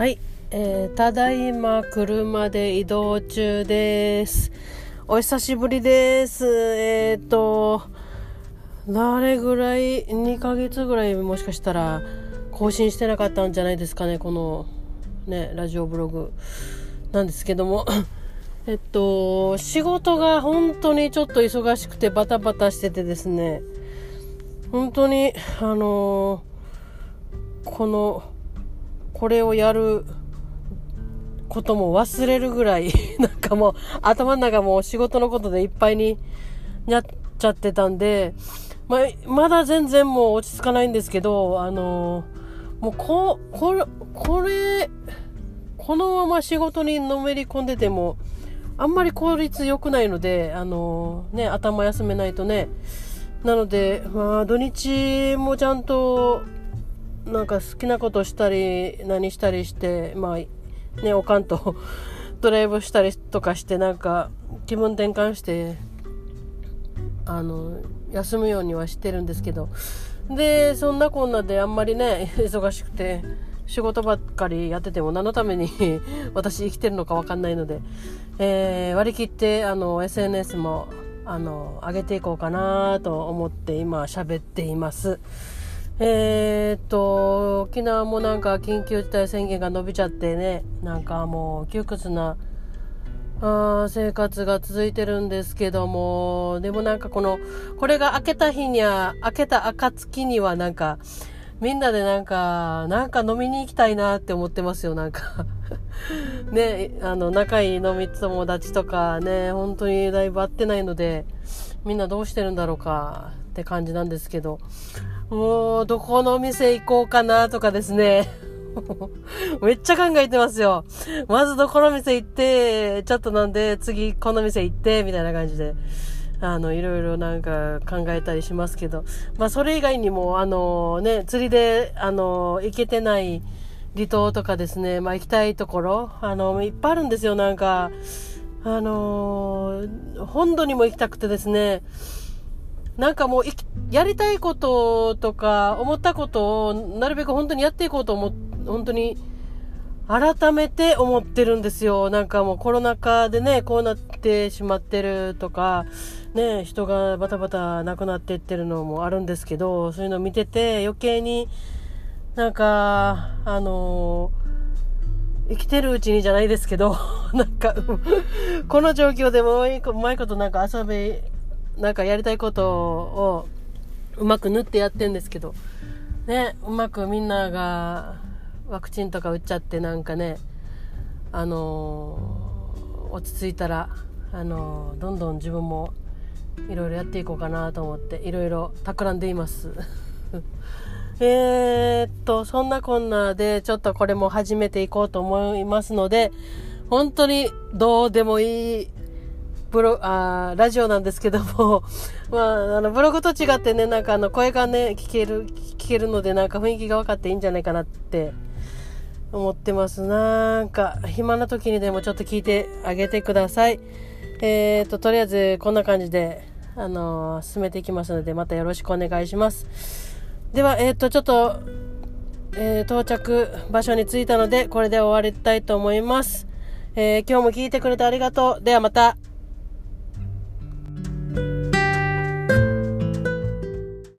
はい、えー、ただいま車で移動中です。お久しぶりです。えっ、ー、と、誰ぐらい、2ヶ月ぐらいもしかしたら更新してなかったんじゃないですかね、このね、ラジオブログなんですけども。えっと、仕事が本当にちょっと忙しくてバタバタしててですね、本当に、あのこの、これをやることも忘れるぐらい、なんかもう頭の中もう仕事のことでいっぱいになっちゃってたんで、ま、まだ全然もう落ち着かないんですけど、あのもうこ、これ、これ、このまま仕事にのめり込んでても、あんまり効率良くないので、あのね、頭休めないとね。なので、まあ、土日もちゃんとなんか好きなことしたり何したりしてまあねおかんと ドライブしたりとかしてなんか気分転換してあの休むようにはしてるんですけどでそんなこんなであんまりね忙しくて仕事ばっかりやってても何のために 私生きてるのか分かんないので、えー、割り切ってあの SNS もあの上げていこうかなと思って今喋っています。えー、っと、沖縄もなんか緊急事態宣言が伸びちゃってね、なんかもう窮屈なあ生活が続いてるんですけども、でもなんかこの、これが明けた日には、明けた暁にはなんか、みんなでなんか、なんか飲みに行きたいなって思ってますよ、なんか。ね、あの、仲いい飲み友達とかね、本当にだいぶ会ってないので、みんなどうしてるんだろうか。って感じなんですけど、もう、どこの店行こうかなとかですね。めっちゃ考えてますよ。まずどこの店行って、ちょっとなんで次この店行って、みたいな感じで。あの、いろいろなんか考えたりしますけど。まあ、それ以外にも、あのね、釣りで、あの、行けてない離島とかですね、まあ、行きたいところ、あの、いっぱいあるんですよ、なんか。あの本土にも行きたくてですね、なんかもう、やりたいこととか、思ったことを、なるべく本当にやっていこうと思、本当に、改めて思ってるんですよ。なんかもうコロナ禍でね、こうなってしまってるとか、ね、人がバタバタ亡くなっていってるのもあるんですけど、そういうの見てて余計になんか、あのー、生きてるうちにじゃないですけど、なんか、この状況でもうまいことなんか遊べ、なんかやりたいことをうまく縫ってやってんですけど、ね、うまくみんながワクチンとか打っちゃってなんかね、あのー、落ち着いたら、あのー、どんどん自分もいろいろやっていこうかなと思っていろいろ企んでいます。えっと、そんなこんなでちょっとこれも始めていこうと思いますので、本当にどうでもいいブロ、あラジオなんですけども、まあ、あの、ブログと違ってね、なんかあの、声がね、聞ける、聞けるので、なんか雰囲気が分かっていいんじゃないかなって思ってます。なんか、暇な時にでもちょっと聞いてあげてください。えー、っと、とりあえず、こんな感じで、あのー、進めていきますので、またよろしくお願いします。では、えー、っと、ちょっと、え、到着場所に着いたので、これで終わりたいと思います。え今日も聞いてくれてありがとう。ではまた。